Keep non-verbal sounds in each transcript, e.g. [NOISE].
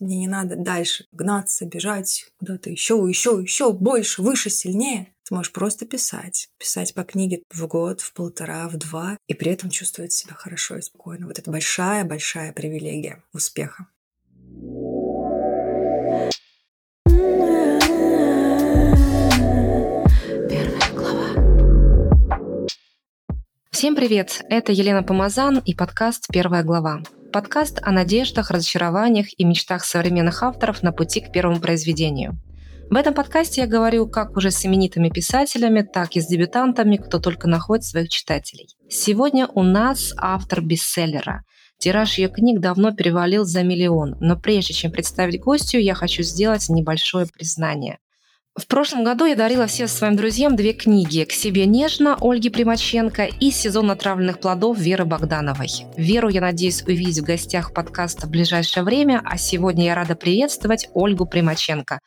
мне не надо дальше гнаться, бежать куда-то еще, еще, еще больше, выше, сильнее. Ты можешь просто писать. Писать по книге в год, в полтора, в два, и при этом чувствовать себя хорошо и спокойно. Вот это большая-большая привилегия успеха. Всем привет! Это Елена Помазан и подкаст «Первая глава». Подкаст о надеждах, разочарованиях и мечтах современных авторов на пути к первому произведению. В этом подкасте я говорю как уже с именитыми писателями, так и с дебютантами, кто только находит своих читателей. Сегодня у нас автор бестселлера. Тираж ее книг давно перевалил за миллион, но прежде чем представить гостью, я хочу сделать небольшое признание. В прошлом году я дарила всем своим друзьям две книги «К себе нежно» Ольги Примаченко и «Сезон отравленных плодов» Веры Богдановой. Веру я надеюсь увидеть в гостях подкаста в ближайшее время, а сегодня я рада приветствовать Ольгу Примаченко.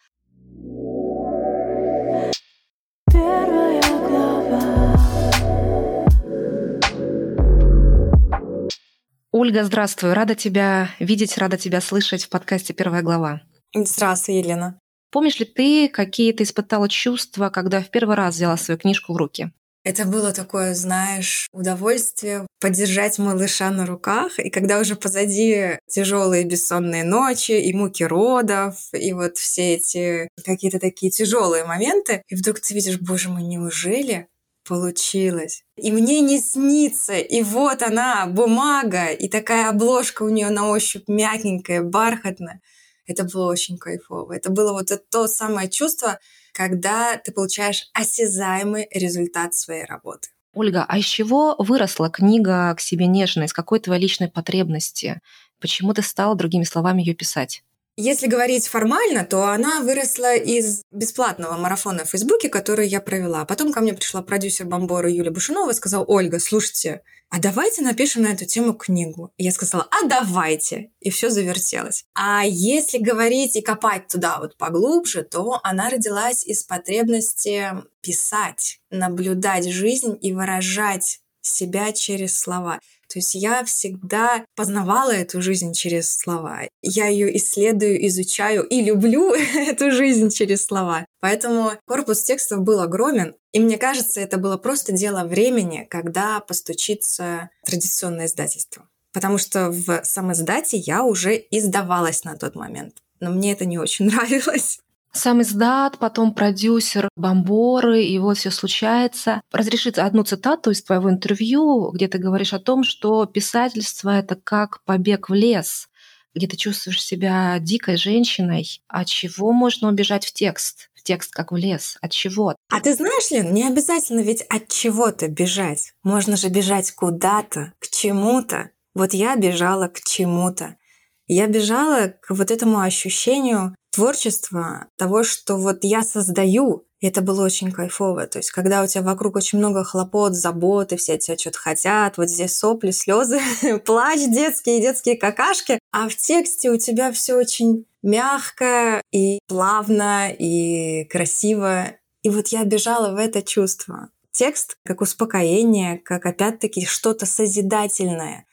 Ольга, здравствуй. Рада тебя видеть, рада тебя слышать в подкасте «Первая глава». Здравствуй, Елена. Помнишь ли ты, какие ты испытала чувства, когда в первый раз взяла свою книжку в руки? Это было такое, знаешь, удовольствие поддержать малыша на руках. И когда уже позади тяжелые бессонные ночи и муки родов, и вот все эти какие-то такие тяжелые моменты, и вдруг ты видишь, боже мой, неужели получилось? И мне не снится. И вот она, бумага, и такая обложка у нее на ощупь мягенькая, бархатная. Это было очень кайфово. Это было вот это то самое чувство, когда ты получаешь осязаемый результат своей работы. Ольга, а из чего выросла книга «К себе нежно»? Из какой твоей личной потребности? Почему ты стала, другими словами, ее писать? Если говорить формально, то она выросла из бесплатного марафона в Фейсбуке, который я провела. Потом ко мне пришла продюсер Бомбора Юлия Бушинова и сказала, Ольга, слушайте, а давайте напишем на эту тему книгу. Я сказала, а давайте. И все завертелось. А если говорить и копать туда вот поглубже, то она родилась из потребности писать, наблюдать жизнь и выражать себя через слова. То есть я всегда познавала эту жизнь через слова. Я ее исследую, изучаю и люблю [LAUGHS] эту жизнь через слова. Поэтому корпус текстов был огромен. И мне кажется, это было просто дело времени, когда постучится традиционное издательство. Потому что в самоиздате я уже издавалась на тот момент. Но мне это не очень [LAUGHS] нравилось сам издат, потом продюсер, бомборы, и вот все случается. Разрешить одну цитату из твоего интервью, где ты говоришь о том, что писательство — это как побег в лес, где ты чувствуешь себя дикой женщиной. От чего можно убежать в текст? В текст как в лес. От чего? А ты знаешь, Лен, не обязательно ведь от чего-то бежать. Можно же бежать куда-то, к чему-то. Вот я бежала к чему-то. Я бежала к вот этому ощущению творчества, того, что вот я создаю, и это было очень кайфово. То есть, когда у тебя вокруг очень много хлопот, заботы, все тебя что-то хотят, вот здесь сопли, слезы, [LAUGHS] плач детские, детские какашки, а в тексте у тебя все очень мягко и плавно и красиво. И вот я бежала в это чувство. Текст как успокоение, как опять-таки что-то созидательное.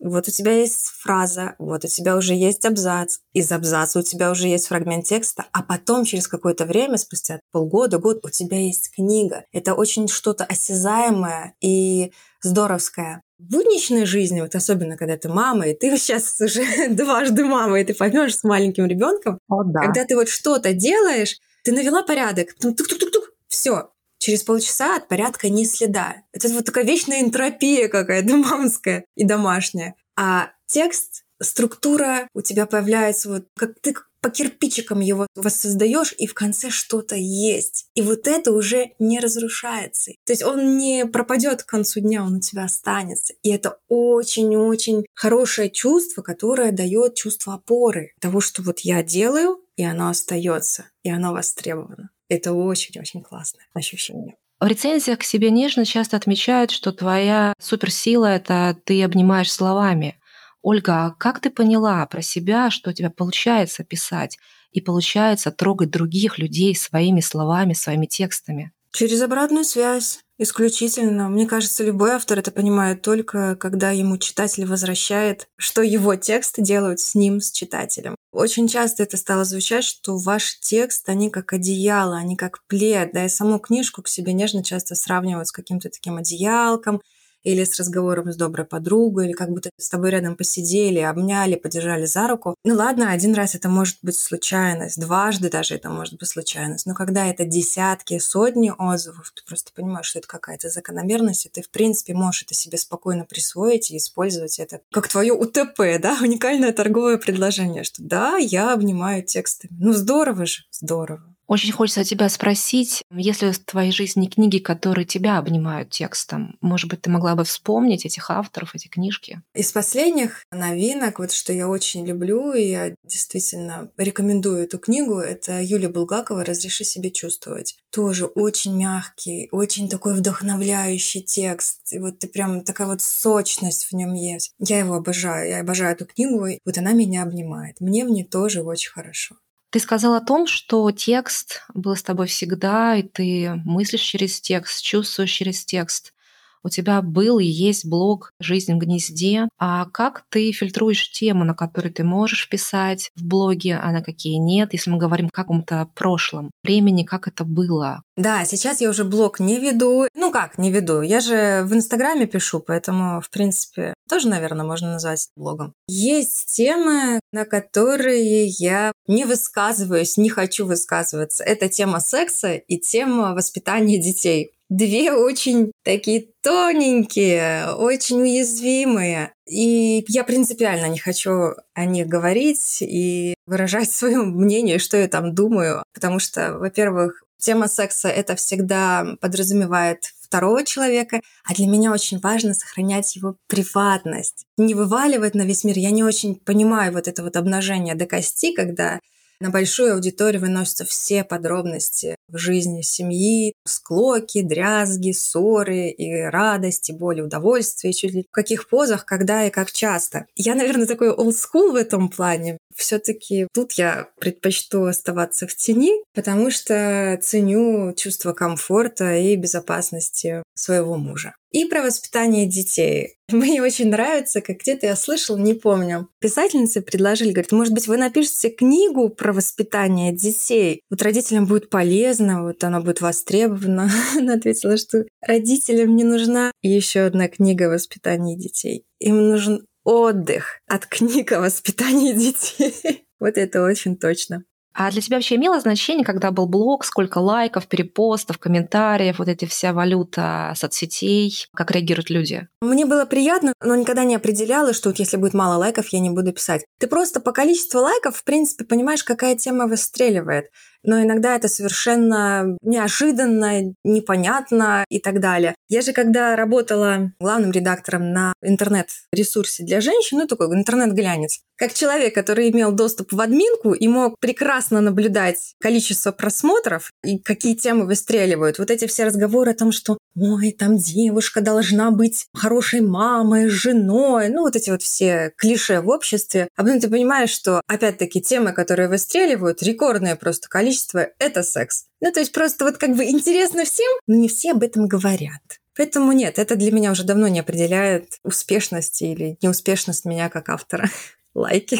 Вот у тебя есть фраза, вот у тебя уже есть абзац, из абзаца у тебя уже есть фрагмент текста, а потом через какое-то время, спустя полгода, год, у тебя есть книга. Это очень что-то осязаемое и здоровское. В будничной жизни, вот особенно когда ты мама, и ты [LAUGHS] сейчас уже дважды мама, и ты поймешь с маленьким ребенком, да. когда ты вот что-то делаешь, ты навела порядок, тук-тук-тук-тук, все, через полчаса от порядка ни следа. Это вот такая вечная энтропия какая-то мамская и домашняя. А текст, структура у тебя появляется вот как ты по кирпичикам его воссоздаешь, и в конце что-то есть. И вот это уже не разрушается. То есть он не пропадет к концу дня, он у тебя останется. И это очень-очень хорошее чувство, которое дает чувство опоры того, что вот я делаю, и оно остается, и оно востребовано. Это очень-очень классное ощущение. В рецензиях к себе нежно часто отмечают, что твоя суперсила — это ты обнимаешь словами. Ольга, а как ты поняла про себя, что у тебя получается писать и получается трогать других людей своими словами, своими текстами? Через обратную связь. Исключительно. Мне кажется, любой автор это понимает только, когда ему читатель возвращает, что его тексты делают с ним, с читателем. Очень часто это стало звучать, что ваш текст, они как одеяло, они как плед, да, и саму книжку к себе нежно часто сравнивают с каким-то таким одеялком, или с разговором с доброй подругой, или как будто с тобой рядом посидели, обняли, подержали за руку. Ну ладно, один раз это может быть случайность, дважды даже это может быть случайность, но когда это десятки, сотни отзывов, ты просто понимаешь, что это какая-то закономерность, и ты, в принципе, можешь это себе спокойно присвоить и использовать это как твое УТП, [LAUGHS] да, уникальное торговое предложение, что да, я обнимаю текстами. Ну здорово же, здорово. Очень хочется тебя спросить, если в твоей жизни книги, которые тебя обнимают текстом, может быть, ты могла бы вспомнить этих авторов, эти книжки? Из последних новинок, вот что я очень люблю, и я действительно рекомендую эту книгу, это Юлия Булгакова «Разреши себе чувствовать». Тоже очень мягкий, очень такой вдохновляющий текст. И вот ты прям такая вот сочность в нем есть. Я его обожаю, я обожаю эту книгу, и вот она меня обнимает. Мне в ней тоже очень хорошо. Ты сказал о том, что текст был с тобой всегда, и ты мыслишь через текст, чувствуешь через текст. У тебя был и есть блог «Жизнь в гнезде». А как ты фильтруешь темы, на которые ты можешь писать в блоге, а на какие нет, если мы говорим о каком-то прошлом времени, как это было? Да, сейчас я уже блог не веду. Ну как, не веду. Я же в Инстаграме пишу, поэтому, в принципе, тоже, наверное, можно назвать блогом. Есть темы, на которые я не высказываюсь, не хочу высказываться. Это тема секса и тема воспитания детей две очень такие тоненькие, очень уязвимые. И я принципиально не хочу о них говорить и выражать свое мнение, что я там думаю, потому что, во-первых, тема секса это всегда подразумевает второго человека, а для меня очень важно сохранять его приватность, не вываливать на весь мир. Я не очень понимаю вот это вот обнажение до кости, когда на большую аудиторию выносятся все подробности в жизни семьи, склоки, дрязги, ссоры и радости, боли, удовольствия, чуть ли в каких позах, когда и как часто. Я, наверное, такой олдскул в этом плане. Все таки тут я предпочту оставаться в тени, потому что ценю чувство комфорта и безопасности своего мужа. И про воспитание детей. [LAUGHS] Мне очень нравится, как где-то я слышал, не помню. Писательницы предложили, говорят, может быть, вы напишете книгу про воспитание детей. Вот родителям будет полезно, вот она будет востребована. [LAUGHS] Она ответила, что родителям не нужна еще одна книга о воспитании детей. Им нужен отдых от книг о воспитании детей. [LAUGHS] Вот это очень точно. А для тебя вообще имело значение, когда был блог, сколько лайков, перепостов, комментариев, вот эти вся валюта соцсетей, как реагируют люди? Мне было приятно, но никогда не определяла, что вот если будет мало лайков, я не буду писать. Ты просто по количеству лайков, в принципе, понимаешь, какая тема выстреливает но иногда это совершенно неожиданно, непонятно и так далее. Я же когда работала главным редактором на интернет-ресурсе для женщин, ну такой интернет-глянец, как человек, который имел доступ в админку и мог прекрасно наблюдать количество просмотров и какие темы выстреливают. Вот эти все разговоры о том, что ой, там девушка должна быть хорошей мамой, женой, ну вот эти вот все клише в обществе. А потом ты понимаешь, что опять-таки темы, которые выстреливают, рекордное просто количество, это секс. Ну то есть просто вот как бы интересно всем, но не все об этом говорят. Поэтому нет, это для меня уже давно не определяет успешность или неуспешность меня как автора. [LAUGHS] Лайки.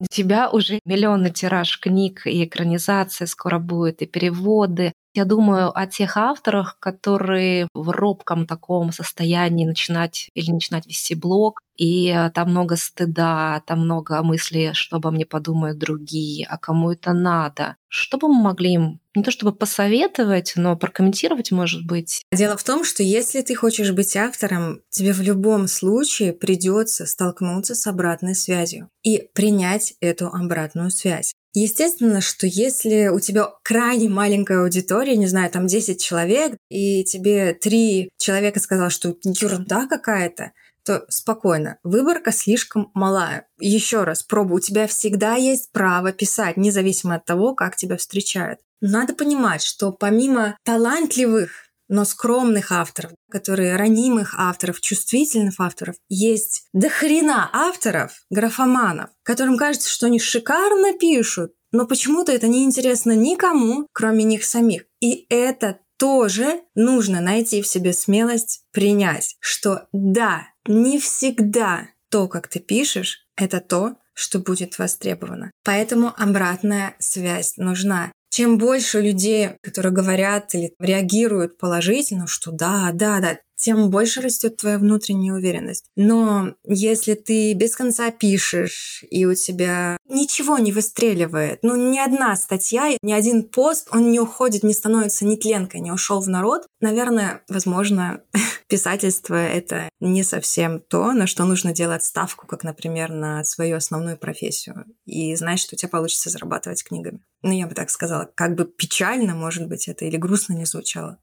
У тебя уже миллионный тираж книг и экранизации скоро будет, и переводы. Я думаю о тех авторах, которые в робком таком состоянии начинать или начинать вести блог, и э, там много стыда, там много мыслей, что обо мне подумают другие, а кому это надо. Что бы мы могли им не то чтобы посоветовать, но прокомментировать, может быть? Дело в том, что если ты хочешь быть автором, тебе в любом случае придется столкнуться с обратной связью и принять эту обратную связь. Естественно, что если у тебя крайне маленькая аудитория, не знаю, там 10 человек, и тебе три человека сказал, что ерунда какая-то, то спокойно, выборка слишком малая. Еще раз, пробуй, у тебя всегда есть право писать, независимо от того, как тебя встречают. Надо понимать, что помимо талантливых но скромных авторов, которые ранимых авторов, чувствительных авторов, есть до хрена авторов, графоманов, которым кажется, что они шикарно пишут, но почему-то это не интересно никому, кроме них самих. И это тоже нужно найти в себе смелость принять, что да, не всегда то, как ты пишешь, это то, что будет востребовано. Поэтому обратная связь нужна. Чем больше людей, которые говорят или реагируют положительно, что да, да, да, тем больше растет твоя внутренняя уверенность. Но если ты без конца пишешь, и у тебя ничего не выстреливает, ну ни одна статья, ни один пост, он не уходит, не становится ни тленкой, не ушел в народ, наверное, возможно, [LAUGHS] писательство — это не совсем то, на что нужно делать ставку, как, например, на свою основную профессию, и знать, что у тебя получится зарабатывать книгами. Ну, я бы так сказала, как бы печально, может быть, это или грустно не звучало.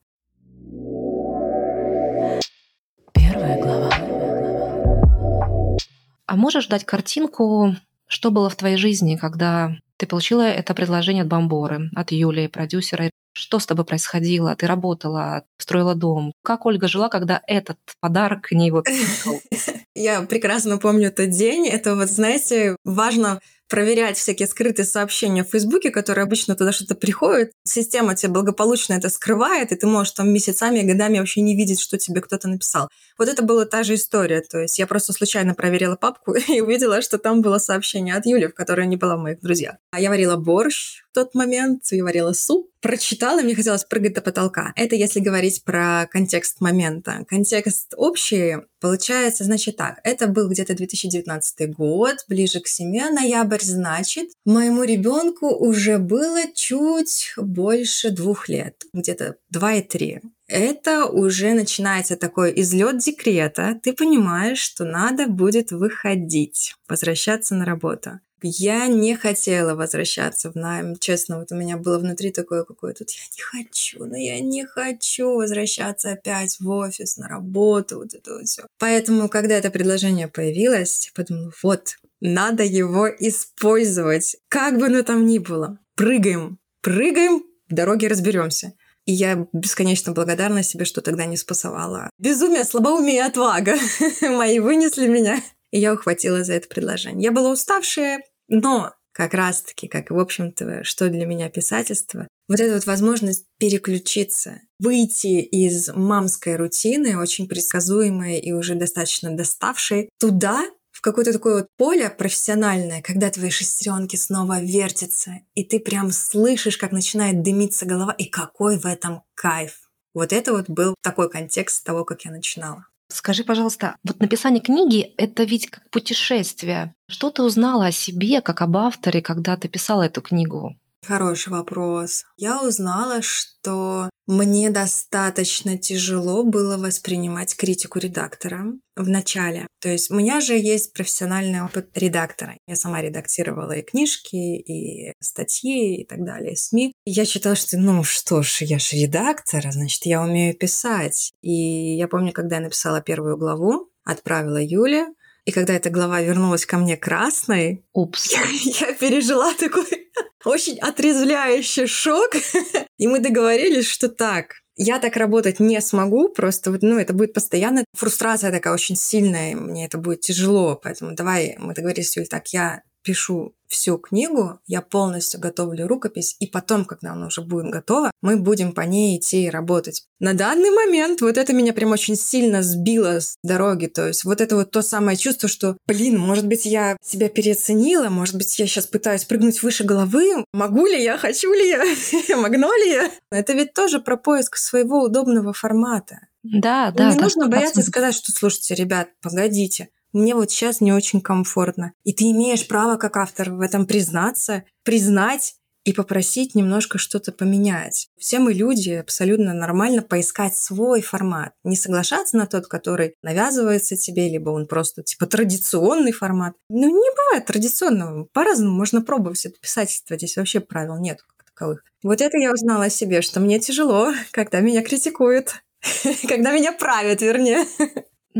А можешь дать картинку, что было в твоей жизни, когда ты получила это предложение от Бомборы, от Юлии, продюсера? Что с тобой происходило? Ты работала, строила дом. Как Ольга жила, когда этот подарок к ней вот [LAUGHS] Я прекрасно помню тот день. Это вот, знаете, важно проверять всякие скрытые сообщения в Фейсбуке, которые обычно туда что-то приходят. Система тебе благополучно это скрывает, и ты можешь там месяцами годами вообще не видеть, что тебе кто-то написал. Вот это была та же история. То есть я просто случайно проверила папку [LAUGHS] и увидела, что там было сообщение от Юли, в которой не была в моих друзьях. А я варила борщ тот момент, я варила суп, прочитала, и мне хотелось прыгать до потолка. Это если говорить про контекст момента. Контекст общий получается, значит так, это был где-то 2019 год, ближе к 7 ноябрь, значит, моему ребенку уже было чуть больше двух лет, где-то 2 и 3 это уже начинается такой излет декрета. Ты понимаешь, что надо будет выходить, возвращаться на работу. Я не хотела возвращаться в найм. Честно, вот у меня было внутри такое какое-то, я не хочу, но я не хочу возвращаться опять в офис, на работу, вот это вот все. Поэтому, когда это предложение появилось, я подумала, вот, надо его использовать, как бы оно там ни было. Прыгаем, прыгаем, в дороге разберемся. И я бесконечно благодарна себе, что тогда не спасовала. Безумие, слабоумие и отвага [LAUGHS] мои вынесли меня. И я ухватила за это предложение. Я была уставшая, но как раз-таки, как, в общем-то, что для меня писательство, вот эта вот возможность переключиться, выйти из мамской рутины, очень предсказуемой и уже достаточно доставшей, туда, в какое-то такое вот поле профессиональное, когда твои шестеренки снова вертятся, и ты прям слышишь, как начинает дымиться голова, и какой в этом кайф. Вот это вот был такой контекст того, как я начинала. Скажи, пожалуйста, вот написание книги — это ведь как путешествие. Что ты узнала о себе, как об авторе, когда ты писала эту книгу? Хороший вопрос. Я узнала, что мне достаточно тяжело было воспринимать критику редактора в начале. То есть у меня же есть профессиональный опыт редактора. Я сама редактировала и книжки, и статьи, и так далее, СМИ. Я считала, что, ну что ж, я же редактор, значит, я умею писать. И я помню, когда я написала первую главу, отправила Юле, и когда эта глава вернулась ко мне красной, Упс. Я, [LAUGHS] я пережила такой очень отрезвляющий шок. [LAUGHS] И мы договорились, что так, я так работать не смогу, просто вот, ну, это будет постоянно фрустрация такая очень сильная, мне это будет тяжело, поэтому давай, мы договорились, Юль, так, я пишу всю книгу, я полностью готовлю рукопись, и потом, когда она уже будет готова, мы будем по ней идти и работать. На данный момент вот это меня прям очень сильно сбило с дороги, то есть вот это вот то самое чувство, что, блин, может быть, я себя переоценила, может быть, я сейчас пытаюсь прыгнуть выше головы, могу ли я, хочу ли я, [LAUGHS] могу ли я? Это ведь тоже про поиск своего удобного формата. Да, да. Не нужно бояться сказать, что, слушайте, ребят, погодите, мне вот сейчас не очень комфортно. И ты имеешь право как автор в этом признаться, признать и попросить немножко что-то поменять. Все мы люди, абсолютно нормально поискать свой формат. Не соглашаться на тот, который навязывается тебе, либо он просто типа традиционный формат. Ну, не бывает традиционного. По-разному можно пробовать это писательство. Здесь вообще правил нет как таковых. Вот это я узнала о себе, что мне тяжело, когда меня критикуют. [LAUGHS] Когда меня правят, вернее.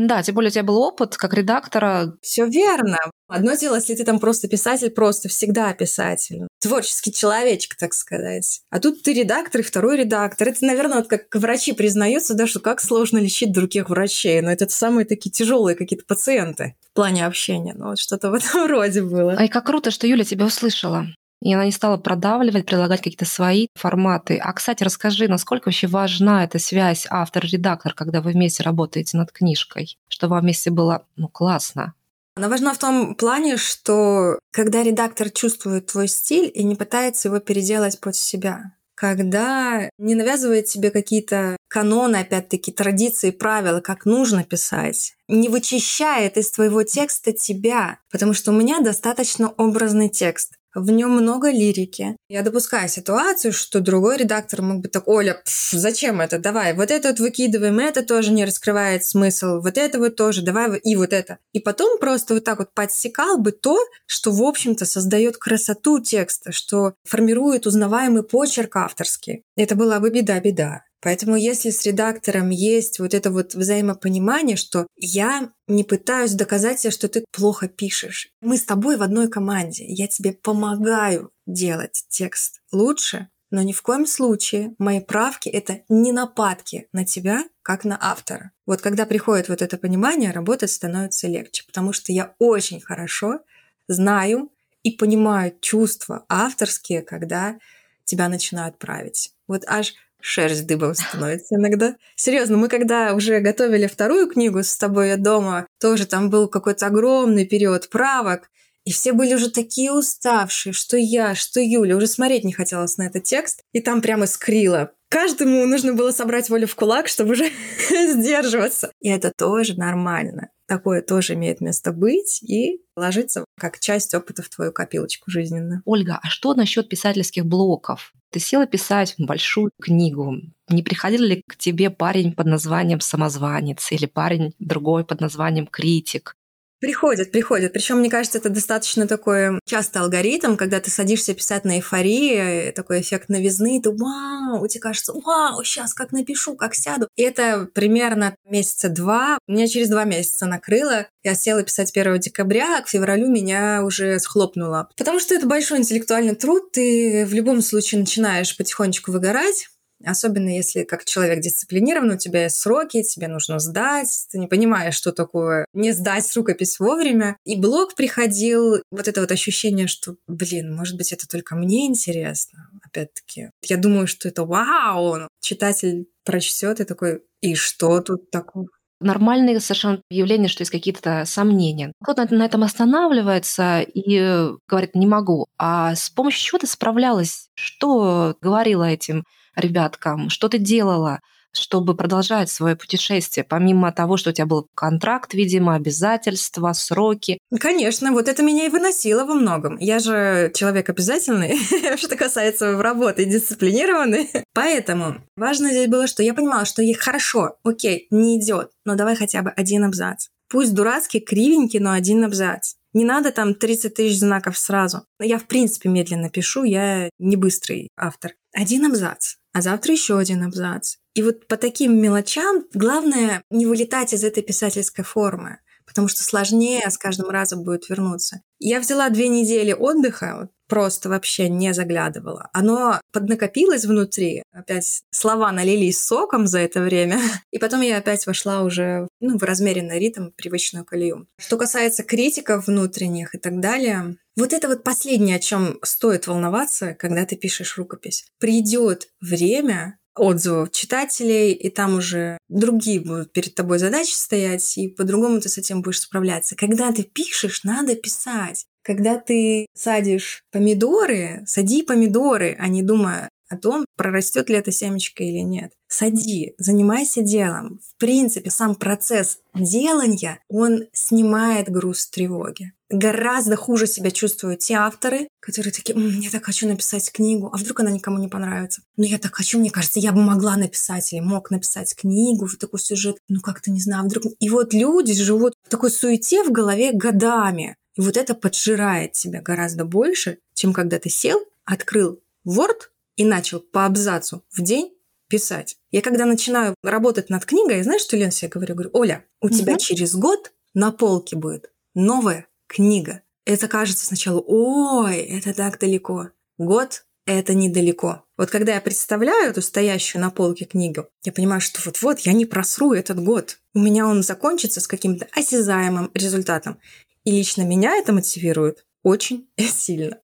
Да, тем более у тебя был опыт как редактора. Все верно. Одно дело, если ты там просто писатель, просто всегда писатель. Творческий человечек, так сказать. А тут ты редактор и второй редактор. Это, наверное, вот как врачи признаются, да, что как сложно лечить других врачей. Но это самые такие тяжелые какие-то пациенты в плане общения. Ну, вот что-то в этом [LAUGHS] роде было. Ай, как круто, что Юля тебя услышала. И она не стала продавливать, прилагать какие-то свои форматы. А, кстати, расскажи, насколько вообще важна эта связь автор-редактор, когда вы вместе работаете над книжкой, чтобы вам вместе было ну, классно? Она важна в том плане, что когда редактор чувствует твой стиль и не пытается его переделать под себя, когда не навязывает тебе какие-то каноны, опять-таки, традиции, правила, как нужно писать, не вычищает из твоего текста тебя, потому что у меня достаточно образный текст. В нем много лирики. Я допускаю ситуацию, что другой редактор мог бы так, Оля, пф, зачем это? Давай, вот это вот выкидываем, это тоже не раскрывает смысл, вот это вот тоже, давай и вот это. И потом просто вот так вот подсекал бы то, что, в общем-то, создает красоту текста, что формирует узнаваемый почерк авторский. Это была бы беда-беда. Поэтому если с редактором есть вот это вот взаимопонимание, что я не пытаюсь доказать тебе, что ты плохо пишешь. Мы с тобой в одной команде. Я тебе помогаю делать текст лучше, но ни в коем случае мои правки — это не нападки на тебя, как на автора. Вот когда приходит вот это понимание, работать становится легче, потому что я очень хорошо знаю и понимаю чувства авторские, когда тебя начинают править. Вот аж шерсть дыбом становится иногда. Серьезно, мы когда уже готовили вторую книгу с тобой дома, тоже там был какой-то огромный период правок, и все были уже такие уставшие, что я, что Юля, уже смотреть не хотелось на этот текст, и там прямо скрило. Каждому нужно было собрать волю в кулак, чтобы уже [LAUGHS] сдерживаться. И это тоже нормально. Такое тоже имеет место быть и ложится как часть опыта в твою копилочку жизненную. Ольга, а что насчет писательских блоков? Ты села писать большую книгу. Не приходил ли к тебе парень под названием «Самозванец» или парень другой под названием «Критик»? Приходят, приходят. Причем, мне кажется, это достаточно такой частый алгоритм, когда ты садишься писать на эйфории, такой эффект новизны, ты вау, тебе кажется, вау, сейчас как напишу, как сяду. И это примерно месяца два. Меня через два месяца накрыло. Я села писать 1 декабря, а к февралю меня уже схлопнуло. Потому что это большой интеллектуальный труд, ты в любом случае начинаешь потихонечку выгорать. Особенно если как человек дисциплинированный, у тебя есть сроки, тебе нужно сдать, ты не понимаешь, что такое не сдать рукопись вовремя. И блог приходил, вот это вот ощущение, что, блин, может быть, это только мне интересно. Опять-таки, я думаю, что это вау! Читатель прочтет и такой, и что тут такое? нормальное совершенно явление, что есть какие-то сомнения. Кто-то на этом останавливается и говорит, не могу. А с помощью чего ты справлялась? Что говорила этим ребяткам, что ты делала, чтобы продолжать свое путешествие, помимо того, что у тебя был контракт, видимо, обязательства, сроки? Конечно, вот это меня и выносило во многом. Я же человек обязательный, [LAUGHS] что касается работы, дисциплинированный. Поэтому важно здесь было, что я понимала, что ей хорошо, окей, не идет, но давай хотя бы один абзац. Пусть дурацкий, кривенький, но один абзац. Не надо там 30 тысяч знаков сразу. Я, в принципе, медленно пишу, я не быстрый автор. Один абзац а завтра еще один абзац. И вот по таким мелочам главное не вылетать из этой писательской формы, потому что сложнее с каждым разом будет вернуться. Я взяла две недели отдыха, просто вообще не заглядывала. Оно поднакопилось внутри, опять слова налились соком за это время, [LAUGHS] и потом я опять вошла уже ну, в размеренный ритм, привычную колею. Что касается критиков внутренних и так далее, вот это вот последнее, о чем стоит волноваться, когда ты пишешь рукопись. Придет время, отзывов читателей, и там уже другие будут перед тобой задачи стоять, и по-другому ты с этим будешь справляться. Когда ты пишешь, надо писать. Когда ты садишь помидоры, сади помидоры, а не думая о том, прорастет ли эта семечка или нет. Сади, занимайся делом. В принципе, сам процесс делания, он снимает груз тревоги. Гораздо хуже себя чувствуют те авторы, которые такие, М, я так хочу написать книгу, а вдруг она никому не понравится. Но я так хочу, мне кажется, я бы могла написать или мог написать книгу, в такой сюжет, ну как-то не знаю, а вдруг... И вот люди живут в такой суете в голове годами. И вот это поджирает тебя гораздо больше, чем когда ты сел, открыл Word и начал по абзацу в день писать. Я когда начинаю работать над книгой, знаешь, что Лен себе говорю? Говорю, Оля, у тебя через год на полке будет новая книга. Это кажется сначала, ой, это так далеко. Год – это недалеко. Вот когда я представляю эту стоящую на полке книгу, я понимаю, что вот-вот я не просру этот год. У меня он закончится с каким-то осязаемым результатом. И лично меня это мотивирует очень [LAUGHS] сильно.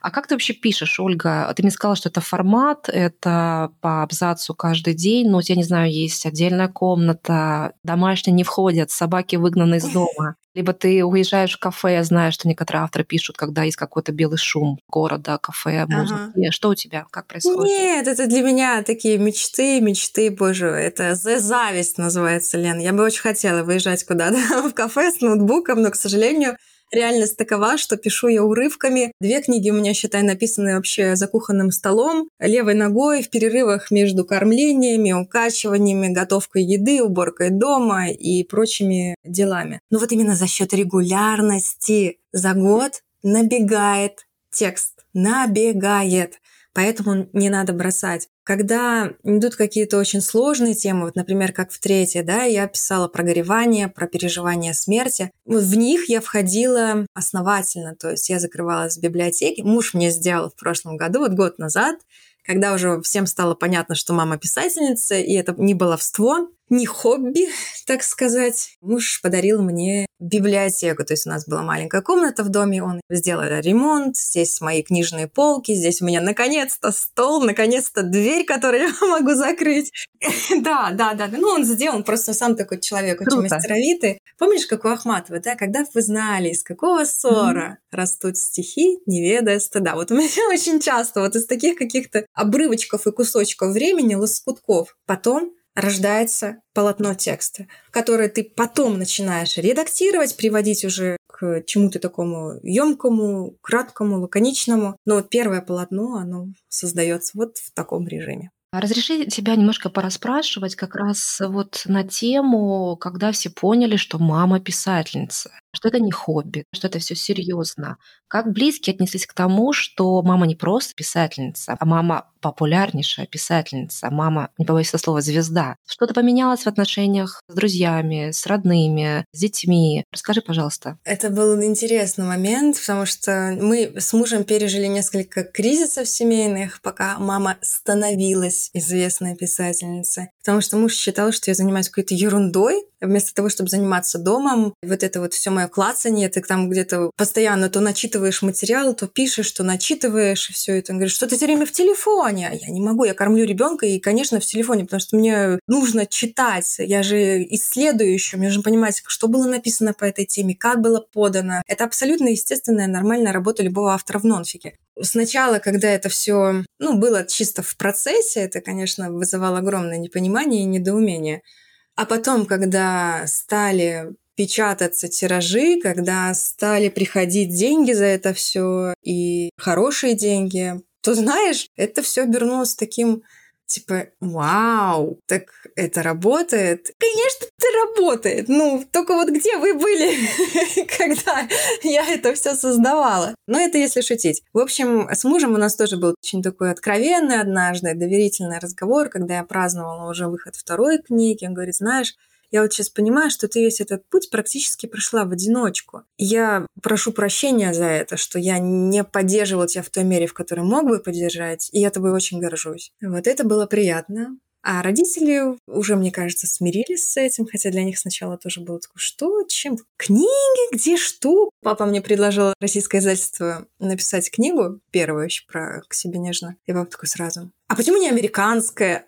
А как ты вообще пишешь, Ольга? Ты мне сказала, что это формат, это по абзацу каждый день, но у тебя, не знаю, есть отдельная комната, домашние не входят, собаки выгнаны из дома. [LAUGHS] Либо ты уезжаешь в кафе, я знаю, что некоторые авторы пишут, когда есть какой-то белый шум города, кафе, музыки. Ага. Что у тебя? Как происходит? Нет, это для меня такие мечты, мечты, боже, это зависть называется, Лен. Я бы очень хотела выезжать куда-то [LAUGHS] в кафе с ноутбуком, но, к сожалению, реальность такова, что пишу я урывками. Две книги у меня, считай, написаны вообще за кухонным столом, левой ногой, в перерывах между кормлениями, укачиваниями, готовкой еды, уборкой дома и прочими делами. Но вот именно за счет регулярности за год набегает текст, набегает. Поэтому не надо бросать. Когда идут какие-то очень сложные темы, вот, например, как в третьей, да, я писала про горевание, про переживание смерти, вот в них я входила основательно, то есть я закрывалась в библиотеке. Муж мне сделал в прошлом году, вот год назад, когда уже всем стало понятно, что мама писательница, и это не баловство, не хобби, так сказать. Муж подарил мне библиотеку. То есть у нас была маленькая комната в доме, он сделал ремонт, здесь мои книжные полки, здесь у меня наконец-то стол, наконец-то дверь, которую [LAUGHS] я могу закрыть. [LAUGHS] да, да, да. Ну, он сделал, он просто сам такой человек, очень мастеровитый. Помнишь, как у Ахматова, да, когда вы знали, из какого ссора растут стихи, не ведая стыда. Вот у меня [LAUGHS] очень часто вот из таких каких-то обрывочков и кусочков времени, лоскутков. Потом рождается полотно текста, которое ты потом начинаешь редактировать, приводить уже к чему-то такому емкому, краткому, лаконичному. Но первое полотно, оно создается вот в таком режиме. А разреши тебя немножко пораспрашивать как раз вот на тему, когда все поняли, что мама писательница что это не хобби, что это все серьезно. Как близкие отнеслись к тому, что мама не просто писательница, а мама популярнейшая писательница, мама, не побоюсь этого слова, звезда. Что-то поменялось в отношениях с друзьями, с родными, с детьми. Расскажи, пожалуйста. Это был интересный момент, потому что мы с мужем пережили несколько кризисов семейных, пока мама становилась известной писательницей. Потому что муж считал, что я занимаюсь какой-то ерундой, вместо того, чтобы заниматься домом. Вот это вот все мое клацание, ты там где-то постоянно то начитываешь материал, то пишешь, то начитываешь, и все это. Он говорит, что ты все время в телефоне? А я не могу, я кормлю ребенка, и, конечно, в телефоне, потому что мне нужно читать. Я же исследую еще, мне нужно понимать, что было написано по этой теме, как было подано. Это абсолютно естественная, нормальная работа любого автора в нонфике. Сначала, когда это все ну, было чисто в процессе, это, конечно, вызывало огромное непонимание и недоумение. А потом, когда стали печататься тиражи, когда стали приходить деньги за это все и хорошие деньги, то знаешь, это все обернулось таким типа, вау, так это работает? Конечно, это работает. Ну, только вот где вы были, [LAUGHS] когда я это все создавала? Но это если шутить. В общем, с мужем у нас тоже был очень такой откровенный однажды, доверительный разговор, когда я праздновала уже выход второй книги. Он говорит, знаешь, я вот сейчас понимаю, что ты весь этот путь практически прошла в одиночку. Я прошу прощения за это, что я не поддерживала тебя в той мере, в которой мог бы поддержать, и я тобой очень горжусь. Вот это было приятно. А родители уже, мне кажется, смирились с этим, хотя для них сначала тоже было такое, что, чем, книги, где что? Папа мне предложил российское издательство написать книгу, первую еще про «К себе нежно». И папа такой сразу, а почему не американская?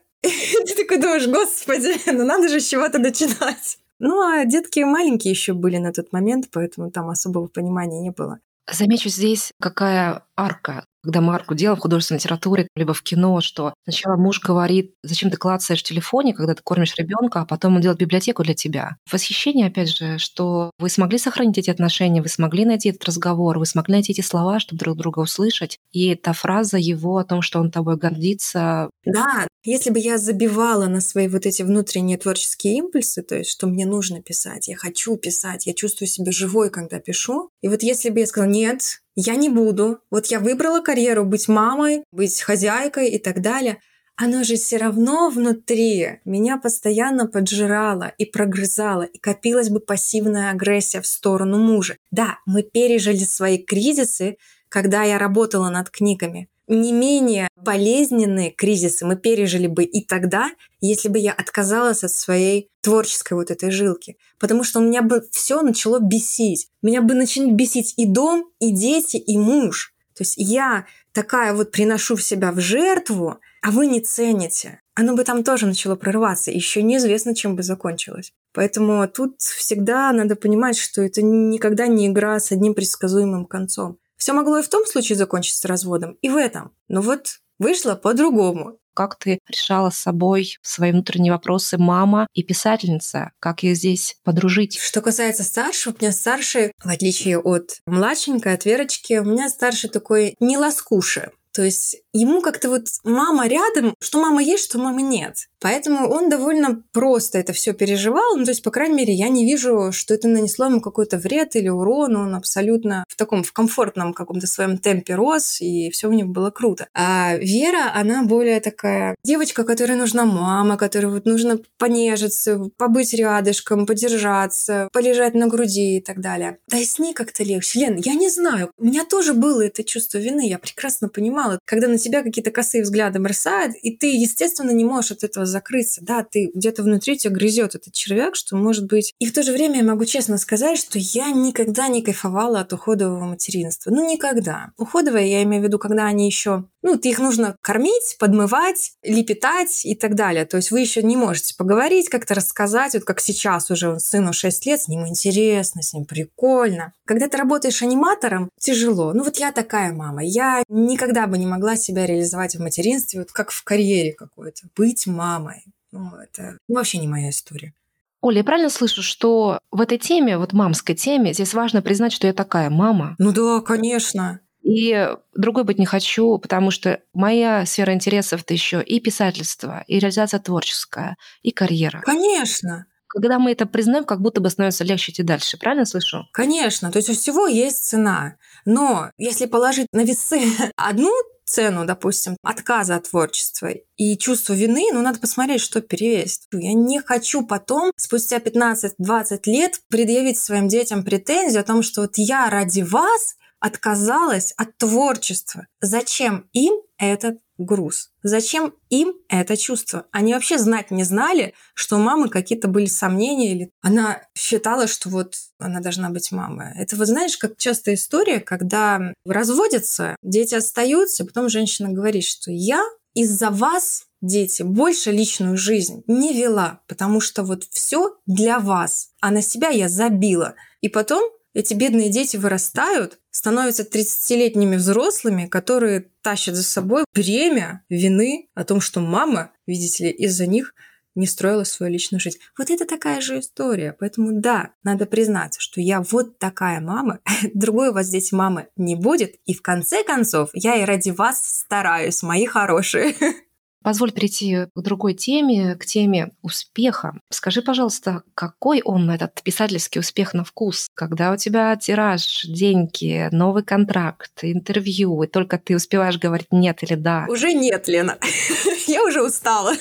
Такой думаешь, господи, [LAUGHS] ну надо же с чего-то начинать. Ну, а детки маленькие еще были на тот момент, поэтому там особого понимания не было. Замечу здесь, какая арка когда Марку делал в художественной литературе, либо в кино, что сначала муж говорит, зачем ты клацаешь в телефоне, когда ты кормишь ребенка, а потом он делает библиотеку для тебя. Восхищение, опять же, что вы смогли сохранить эти отношения, вы смогли найти этот разговор, вы смогли найти эти слова, чтобы друг друга услышать. И та фраза его о том, что он тобой гордится. Да, если бы я забивала на свои вот эти внутренние творческие импульсы, то есть, что мне нужно писать, я хочу писать, я чувствую себя живой, когда пишу. И вот если бы я сказала, нет, я не буду. Вот я выбрала карьеру быть мамой, быть хозяйкой и так далее. Оно же все равно внутри меня постоянно поджирало и прогрызало, и копилась бы пассивная агрессия в сторону мужа. Да, мы пережили свои кризисы, когда я работала над книгами не менее болезненные кризисы мы пережили бы и тогда, если бы я отказалась от своей творческой вот этой жилки. Потому что у меня бы все начало бесить. Меня бы начали бесить и дом, и дети, и муж. То есть я такая вот приношу в себя в жертву, а вы не цените. Оно бы там тоже начало прорываться, еще неизвестно, чем бы закончилось. Поэтому тут всегда надо понимать, что это никогда не игра с одним предсказуемым концом. Все могло и в том случае закончиться разводом, и в этом. Но вот вышло по-другому. Как ты решала с собой свои внутренние вопросы мама и писательница? Как их здесь подружить? Что касается старшего, у меня старший, в отличие от младшенькой, от Верочки, у меня старший такой не ласкуша. То есть ему как-то вот мама рядом, что мама есть, что мамы нет. Поэтому он довольно просто это все переживал. Ну, то есть, по крайней мере, я не вижу, что это нанесло ему какой-то вред или урон. Он абсолютно в таком, в комфортном каком-то своем темпе рос, и все у него было круто. А Вера, она более такая девочка, которой нужна мама, которой вот нужно понежиться, побыть рядышком, подержаться, полежать на груди и так далее. Да и с ней как-то легче. Лен, я не знаю, у меня тоже было это чувство вины, я прекрасно понимала, когда на тебя какие-то косые взгляды бросают, и ты, естественно, не можешь от этого закрыться. Да, ты где-то внутри тебя грызет этот червяк, что может быть. И в то же время я могу честно сказать, что я никогда не кайфовала от уходового материнства. Ну, никогда. Уходовое я имею в виду, когда они еще ну, их нужно кормить, подмывать, лепетать и так далее. То есть вы еще не можете поговорить, как-то рассказать, вот как сейчас уже сыну 6 лет, с ним интересно, с ним прикольно. Когда ты работаешь аниматором, тяжело. Ну вот я такая мама. Я никогда бы не могла себя реализовать в материнстве, вот как в карьере какой-то. Быть мамой. Ну, это вообще не моя история. Оля, я правильно слышу, что в этой теме, вот мамской теме, здесь важно признать, что я такая мама? Ну да, конечно. И другой быть не хочу, потому что моя сфера интересов это еще и писательство, и реализация творческая, и карьера. Конечно. Когда мы это признаем, как будто бы становится легче идти дальше. Правильно слышу? Конечно. То есть у всего есть цена. Но если положить на весы [LAUGHS] одну цену, допустим, отказа от творчества и чувство вины, ну, надо посмотреть, что перевесит. Я не хочу потом, спустя 15-20 лет, предъявить своим детям претензию о том, что вот я ради вас отказалась от творчества. Зачем им этот груз? Зачем им это чувство? Они вообще знать не знали, что у мамы какие-то были сомнения, или она считала, что вот она должна быть мамой. Это вот знаешь, как частая история, когда разводятся, дети остаются, потом женщина говорит, что я из-за вас дети, больше личную жизнь не вела, потому что вот все для вас, а на себя я забила. И потом эти бедные дети вырастают, становятся 30-летними взрослыми, которые тащат за собой бремя вины о том, что мама, видите ли, из-за них не строила свою личную жизнь. Вот это такая же история. Поэтому да, надо признаться, что я вот такая мама, [LAUGHS] другой у вас здесь мамы не будет, и в конце концов я и ради вас стараюсь, мои хорошие. [LAUGHS] Позволь перейти к другой теме, к теме успеха. Скажи, пожалуйста, какой он, этот писательский успех на вкус, когда у тебя тираж, деньги, новый контракт, интервью, и только ты успеваешь говорить нет или да? Уже нет, Лена. [LAUGHS] Я уже устала.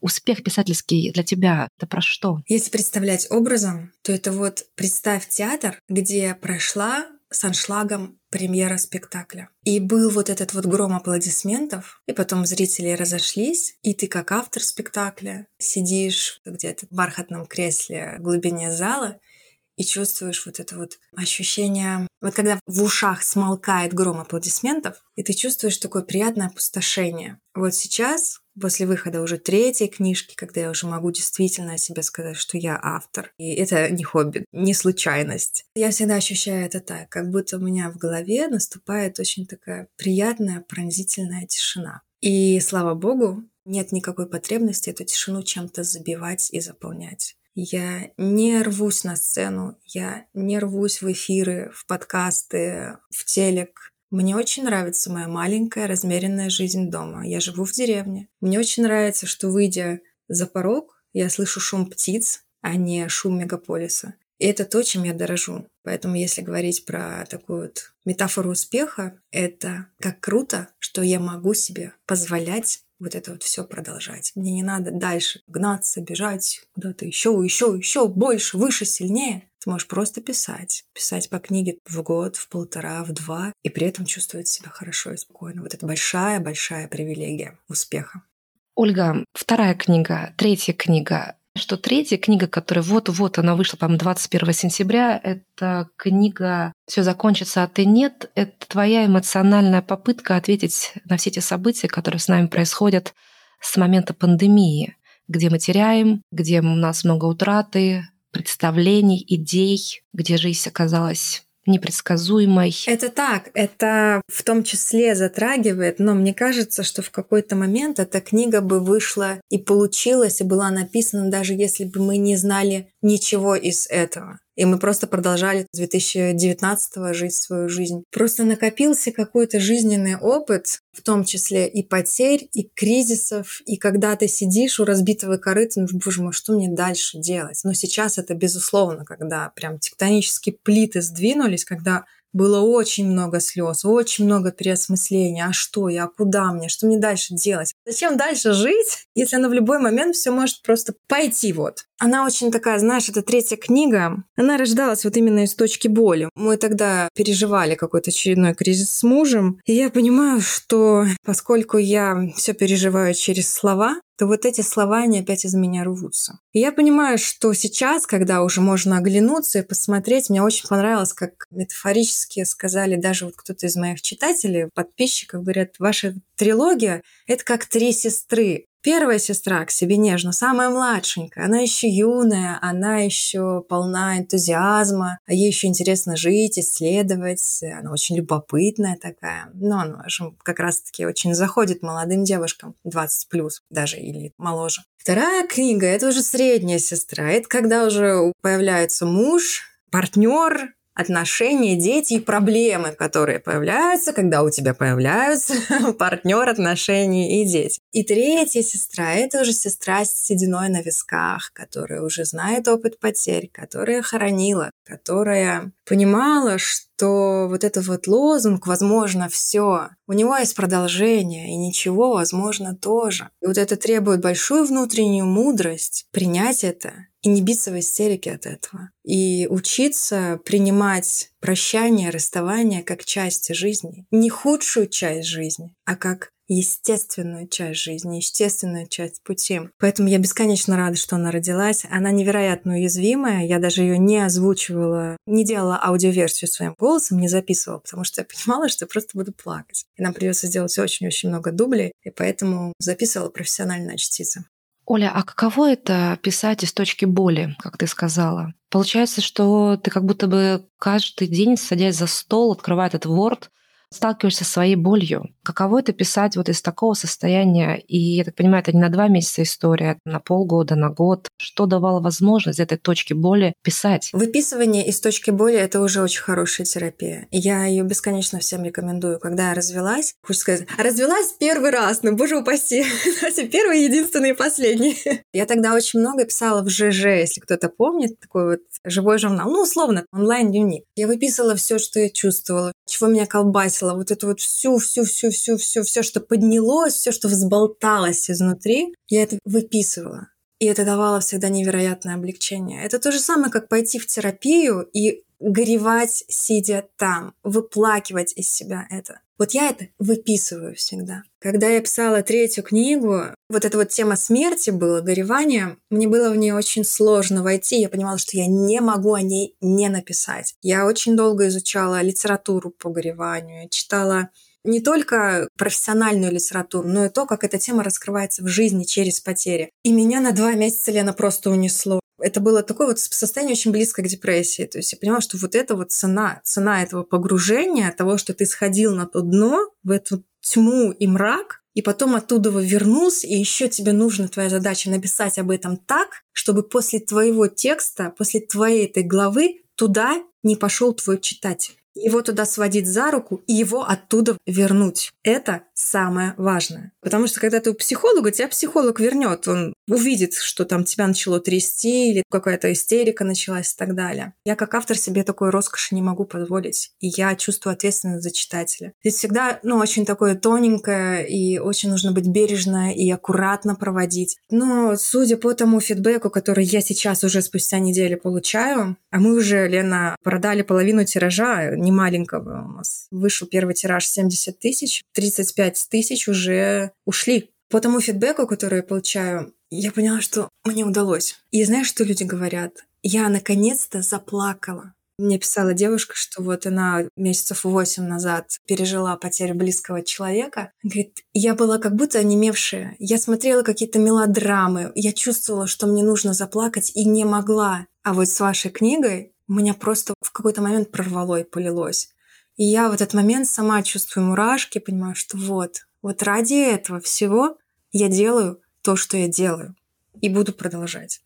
Успех писательский для тебя — это про что? Если представлять образом, то это вот представь театр, где прошла с аншлагом премьера спектакля. И был вот этот вот гром аплодисментов, и потом зрители разошлись, и ты как автор спектакля сидишь где-то в бархатном кресле в глубине зала и чувствуешь вот это вот ощущение, вот когда в ушах смолкает гром аплодисментов, и ты чувствуешь такое приятное опустошение. Вот сейчас, после выхода уже третьей книжки, когда я уже могу действительно о себе сказать, что я автор. И это не хобби, не случайность. Я всегда ощущаю это так, как будто у меня в голове наступает очень такая приятная, пронзительная тишина. И слава богу, нет никакой потребности эту тишину чем-то забивать и заполнять. Я не рвусь на сцену, я не рвусь в эфиры, в подкасты, в телек. Мне очень нравится моя маленькая размеренная жизнь дома. Я живу в деревне. Мне очень нравится, что выйдя за порог, я слышу шум птиц, а не шум мегаполиса. И это то, чем я дорожу. Поэтому если говорить про такую вот метафору успеха, это как круто, что я могу себе позволять вот это вот все продолжать. Мне не надо дальше гнаться, бежать куда-то еще, еще, еще больше, выше, сильнее. Ты можешь просто писать. Писать по книге в год, в полтора, в два, и при этом чувствовать себя хорошо и спокойно. Вот это большая-большая привилегия успеха. Ольга, вторая книга, третья книга. что третья книга, которая вот-вот она вышла, по-моему, 21 сентября, это книга «Все закончится, а ты нет». Это твоя эмоциональная попытка ответить на все те события, которые с нами происходят с момента пандемии, где мы теряем, где у нас много утраты, представлений, идей, где жизнь оказалась непредсказуемой. Это так, это в том числе затрагивает, но мне кажется, что в какой-то момент эта книга бы вышла и получилась, и была написана, даже если бы мы не знали ничего из этого. И мы просто продолжали с 2019 жить свою жизнь. Просто накопился какой-то жизненный опыт, в том числе и потерь, и кризисов, и когда ты сидишь у разбитого корыта, ну, боже мой, что мне дальше делать? Но сейчас это безусловно, когда прям тектонические плиты сдвинулись, когда было очень много слез, очень много переосмысления. А что я, а куда мне, что мне дальше делать? Зачем дальше жить, [LAUGHS] если она в любой момент все может просто пойти вот? Она очень такая, знаешь, это третья книга. Она рождалась вот именно из точки боли. Мы тогда переживали какой-то очередной кризис с мужем. И я понимаю, что поскольку я все переживаю через слова, то вот эти слова, они опять из меня рвутся. И я понимаю, что сейчас, когда уже можно оглянуться и посмотреть, мне очень понравилось, как метафорически сказали даже вот кто-то из моих читателей, подписчиков, говорят, ваша трилогия — это как три сестры. Первая сестра к себе нежно, самая младшенькая. Она еще юная, она еще полна энтузиазма, ей еще интересно жить, исследовать. Она очень любопытная такая. Но она же как раз-таки очень заходит молодым девушкам, 20 плюс даже или моложе. Вторая книга — это уже средняя сестра. Это когда уже появляется муж, партнер, отношения, дети и проблемы, которые появляются, когда у тебя появляются [LAUGHS] партнер, отношения и дети. И третья сестра — это уже сестра с сединой на висках, которая уже знает опыт потерь, которая хоронила, которая понимала, что вот этот вот лозунг «возможно все», у него есть продолжение, и ничего возможно тоже. И вот это требует большую внутреннюю мудрость принять это и не биться в истерике от этого. И учиться принимать прощание, расставание как часть жизни. Не худшую часть жизни, а как естественную часть жизни, естественную часть пути. Поэтому я бесконечно рада, что она родилась. Она невероятно уязвимая. Я даже ее не озвучивала, не делала аудиоверсию своим голосом, не записывала, потому что я понимала, что я просто буду плакать. И нам придется сделать очень-очень много дублей, и поэтому записывала профессиональная чтица. Оля, а каково это писать из точки боли, как ты сказала? Получается, что ты как будто бы каждый день, садясь за стол, открывая этот Word, сталкиваешься со своей болью. Каково это писать вот из такого состояния? И, я так понимаю, это не на два месяца история, а на полгода, на год. Что давало возможность этой точки боли писать? Выписывание из точки боли — это уже очень хорошая терапия. Я ее бесконечно всем рекомендую. Когда я развелась, хочется сказать, развелась первый раз, ну, боже упаси, [LAUGHS] первый, единственный и последний. [LAUGHS] Я тогда очень много писала в ЖЖ, если кто-то помнит, такой вот живой журнал, ну, условно, онлайн-дневник. Я выписывала все, что я чувствовала, чего меня колбасило, вот эту вот всю, всю, всю, всю, всю, все, что поднялось, все, что взболталось изнутри, я это выписывала. И это давало всегда невероятное облегчение. Это то же самое, как пойти в терапию и горевать, сидя там, выплакивать из себя это. Вот я это выписываю всегда. Когда я писала третью книгу, вот эта вот тема смерти была, горевания, мне было в ней очень сложно войти. Я понимала, что я не могу о ней не написать. Я очень долго изучала литературу по гореванию, читала не только профессиональную литературу, но и то, как эта тема раскрывается в жизни через потери. И меня на два месяца Лена просто унесло. Это было такое вот состояние очень близко к депрессии. То есть я поняла, что вот это вот цена, цена этого погружения, того, что ты сходил на то дно, в эту тьму и мрак, и потом оттуда вернулся, и еще тебе нужна твоя задача написать об этом так, чтобы после твоего текста, после твоей этой главы туда не пошел твой читатель его туда сводить за руку и его оттуда вернуть. Это самое важное. Потому что когда ты у психолога, тебя психолог вернет, он увидит, что там тебя начало трясти или какая-то истерика началась и так далее. Я как автор себе такой роскоши не могу позволить, и я чувствую ответственность за читателя. Здесь всегда, ну, очень такое тоненькое, и очень нужно быть бережно и аккуратно проводить. Но судя по тому фидбэку, который я сейчас уже спустя неделю получаю, а мы уже, Лена, продали половину тиража, не маленького. У нас вышел первый тираж 70 тысяч, 35 тысяч уже ушли. По тому фидбэку, который я получаю, я поняла, что мне удалось. И знаешь, что люди говорят? Я наконец-то заплакала. Мне писала девушка, что вот она месяцев восемь назад пережила потерю близкого человека. Говорит, я была как будто онемевшая. Я смотрела какие-то мелодрамы. Я чувствовала, что мне нужно заплакать и не могла. А вот с вашей книгой меня просто в какой-то момент прорвало и полилось. И я в этот момент сама чувствую мурашки, понимаю, что вот, вот ради этого всего я делаю то, что я делаю. И буду продолжать.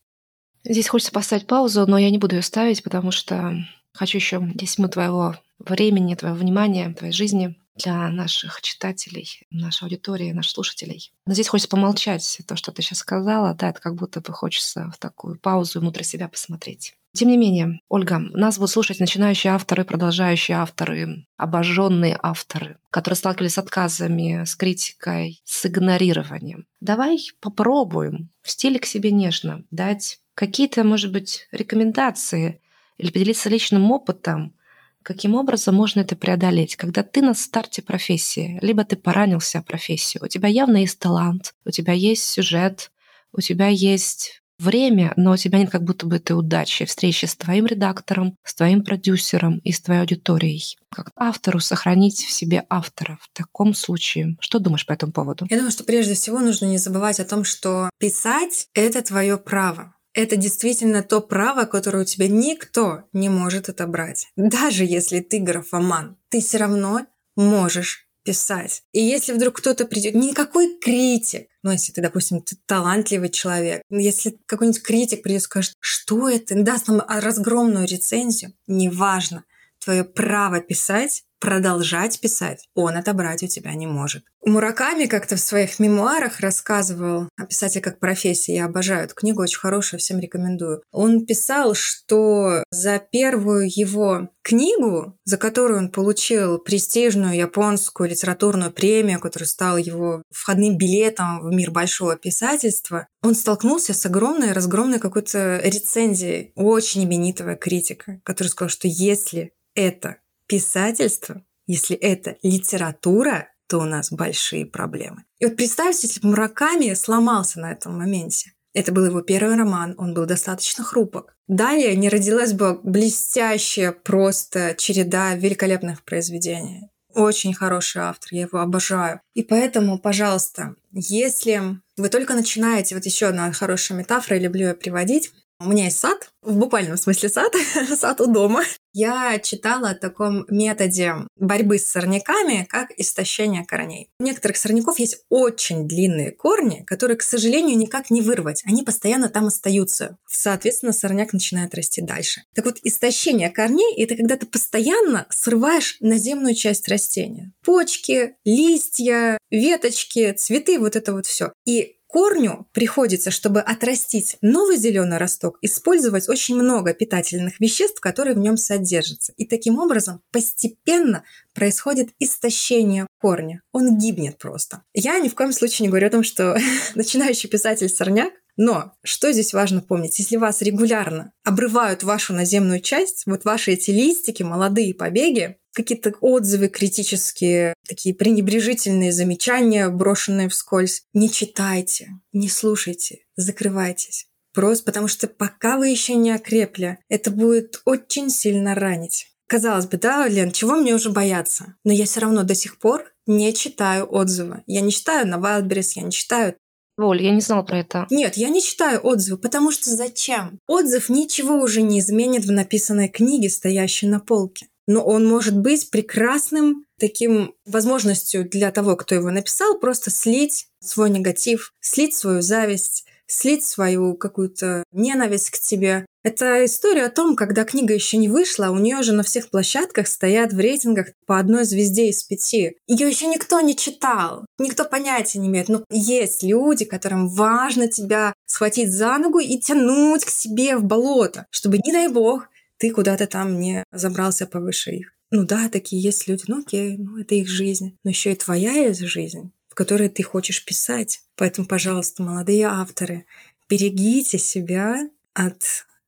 Здесь хочется поставить паузу, но я не буду ее ставить, потому что хочу еще 10 минут твоего времени, твоего внимания, твоей жизни для наших читателей, нашей аудитории, наших слушателей. Но здесь хочется помолчать. То, что ты сейчас сказала, да, это как будто бы хочется в такую паузу внутри себя посмотреть. Тем не менее, Ольга, нас будут слушать начинающие авторы, продолжающие авторы, обожженные авторы, которые сталкивались с отказами, с критикой, с игнорированием. Давай попробуем в стиле к себе нежно дать какие-то, может быть, рекомендации или поделиться личным опытом, каким образом можно это преодолеть, когда ты на старте профессии, либо ты поранился профессию, у тебя явно есть талант, у тебя есть сюжет, у тебя есть время, но у тебя нет как будто бы этой удачи, встречи с твоим редактором, с твоим продюсером и с твоей аудиторией. Как автору сохранить в себе автора в таком случае? Что думаешь по этому поводу? Я думаю, что прежде всего нужно не забывать о том, что писать — это твое право это действительно то право, которое у тебя никто не может отобрать. Даже если ты графоман, ты все равно можешь писать. И если вдруг кто-то придет, никакой критик, ну, если ты, допустим, ты талантливый человек, если какой-нибудь критик придет и скажет, что это, даст нам разгромную рецензию, неважно, твое право писать продолжать писать он отобрать у тебя не может. Мураками как-то в своих мемуарах рассказывал о писателе как профессии. Я обожаю эту книгу, очень хорошая, всем рекомендую. Он писал, что за первую его книгу, за которую он получил престижную японскую литературную премию, которая стала его входным билетом в мир большого писательства, он столкнулся с огромной, разгромной какой-то рецензией очень именитого критика, который сказал, что если это писательство, если это литература, то у нас большие проблемы. И вот представьте, если бы Мураками сломался на этом моменте. Это был его первый роман, он был достаточно хрупок. Далее не родилась бы блестящая просто череда великолепных произведений. Очень хороший автор, я его обожаю. И поэтому, пожалуйста, если вы только начинаете, вот еще одна хорошая метафора, я люблю ее приводить, у меня есть сад, в буквальном смысле сад, [LAUGHS] сад у дома. Я читала о таком методе борьбы с сорняками, как истощение корней. У некоторых сорняков есть очень длинные корни, которые, к сожалению, никак не вырвать. Они постоянно там остаются. Соответственно, сорняк начинает расти дальше. Так вот, истощение корней – это когда ты постоянно срываешь наземную часть растения. Почки, листья, веточки, цветы, вот это вот все. И корню приходится, чтобы отрастить новый зеленый росток, использовать очень много питательных веществ, которые в нем содержатся. И таким образом постепенно происходит истощение корня. Он гибнет просто. Я ни в коем случае не говорю о том, что [LAUGHS] начинающий писатель сорняк, но что здесь важно помнить? Если вас регулярно обрывают вашу наземную часть, вот ваши эти листики, молодые побеги, какие-то отзывы критические, такие пренебрежительные замечания, брошенные вскользь. Не читайте, не слушайте, закрывайтесь. Просто потому что пока вы еще не окрепли, это будет очень сильно ранить. Казалось бы, да, Лен, чего мне уже бояться? Но я все равно до сих пор не читаю отзывы. Я не читаю на Wildberries, я не читаю Воль, я не знала про это. Нет, я не читаю отзывы, потому что зачем? Отзыв ничего уже не изменит в написанной книге, стоящей на полке но он может быть прекрасным таким возможностью для того, кто его написал, просто слить свой негатив, слить свою зависть, слить свою какую-то ненависть к тебе. Это история о том, когда книга еще не вышла, у нее же на всех площадках стоят в рейтингах по одной звезде из пяти. Ее еще никто не читал, никто понятия не имеет. Но есть люди, которым важно тебя схватить за ногу и тянуть к себе в болото, чтобы, не дай бог, ты куда-то там не забрался повыше их. Ну да, такие есть люди, ну окей, ну это их жизнь. Но еще и твоя есть жизнь, в которой ты хочешь писать. Поэтому, пожалуйста, молодые авторы, берегите себя от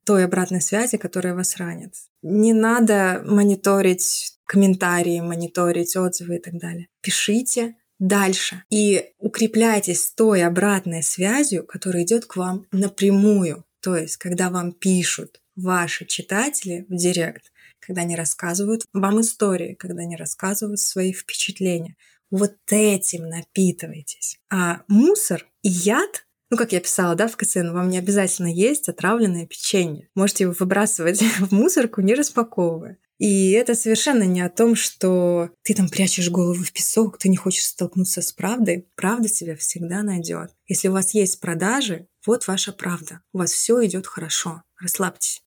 той обратной связи, которая вас ранит. Не надо мониторить комментарии, мониторить отзывы и так далее. Пишите дальше. И укрепляйтесь той обратной связью, которая идет к вам напрямую. То есть, когда вам пишут ваши читатели в директ, когда они рассказывают вам истории, когда они рассказывают свои впечатления. Вот этим напитывайтесь. А мусор и яд ну, как я писала, да, в КСН, вам не обязательно есть отравленное печенье. Можете его выбрасывать [LAUGHS] в мусорку, не распаковывая. И это совершенно не о том, что ты там прячешь голову в песок, ты не хочешь столкнуться с правдой. Правда тебя всегда найдет. Если у вас есть продажи, вот ваша правда. У вас все идет хорошо. Расслабьтесь.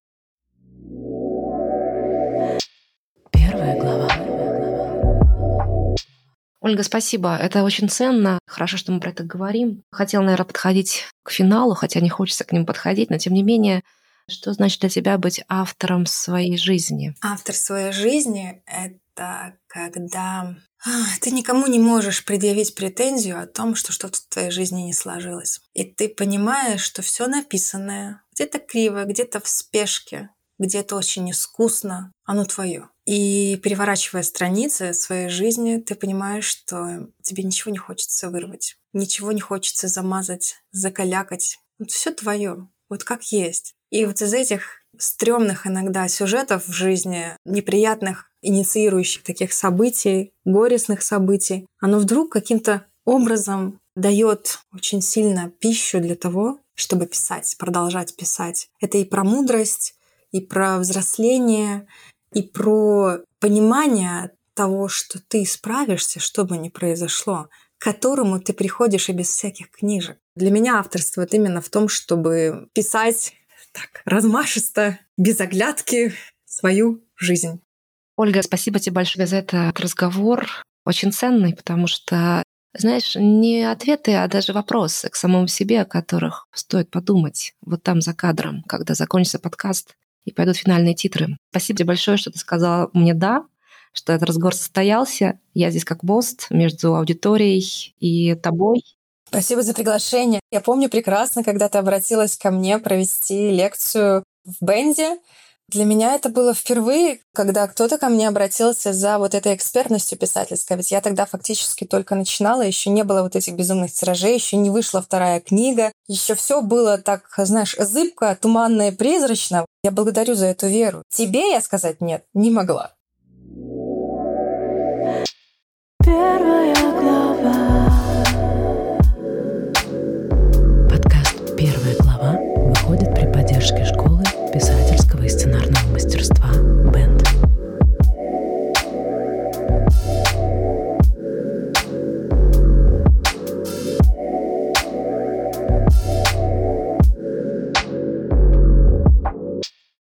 Ольга, спасибо. Это очень ценно. Хорошо, что мы про это говорим. Хотела, наверное, подходить к финалу, хотя не хочется к ним подходить, но тем не менее, что значит для тебя быть автором своей жизни? Автор своей жизни — это когда а, ты никому не можешь предъявить претензию о том, что что-то в твоей жизни не сложилось. И ты понимаешь, что все написанное где-то криво, где-то в спешке, где-то очень искусно, оно твое. И переворачивая страницы своей жизни, ты понимаешь, что тебе ничего не хочется вырвать, ничего не хочется замазать, закалякать. Вот все твое, вот как есть. И вот из этих стрёмных иногда сюжетов в жизни, неприятных, инициирующих таких событий, горестных событий, оно вдруг каким-то образом дает очень сильно пищу для того, чтобы писать, продолжать писать. Это и про мудрость, и про взросление, и про понимание того, что ты справишься, что бы ни произошло, к которому ты приходишь и без всяких книжек. Для меня авторство это именно в том, чтобы писать так размашисто, без оглядки свою жизнь. Ольга, спасибо тебе большое за этот разговор. Очень ценный, потому что, знаешь, не ответы, а даже вопросы к самому себе, о которых стоит подумать вот там за кадром, когда закончится подкаст и пойдут финальные титры. Спасибо тебе большое, что ты сказала мне «да», что этот разговор состоялся. Я здесь как мост между аудиторией и тобой. Спасибо за приглашение. Я помню прекрасно, когда ты обратилась ко мне провести лекцию в Бенде. Для меня это было впервые, когда кто-то ко мне обратился за вот этой экспертностью писательской. Ведь я тогда фактически только начинала, еще не было вот этих безумных тиражей, еще не вышла вторая книга, еще все было так, знаешь, зыбко, туманно и призрачно. Я благодарю за эту веру. Тебе я сказать нет не могла. писательского и сценарного мастерства –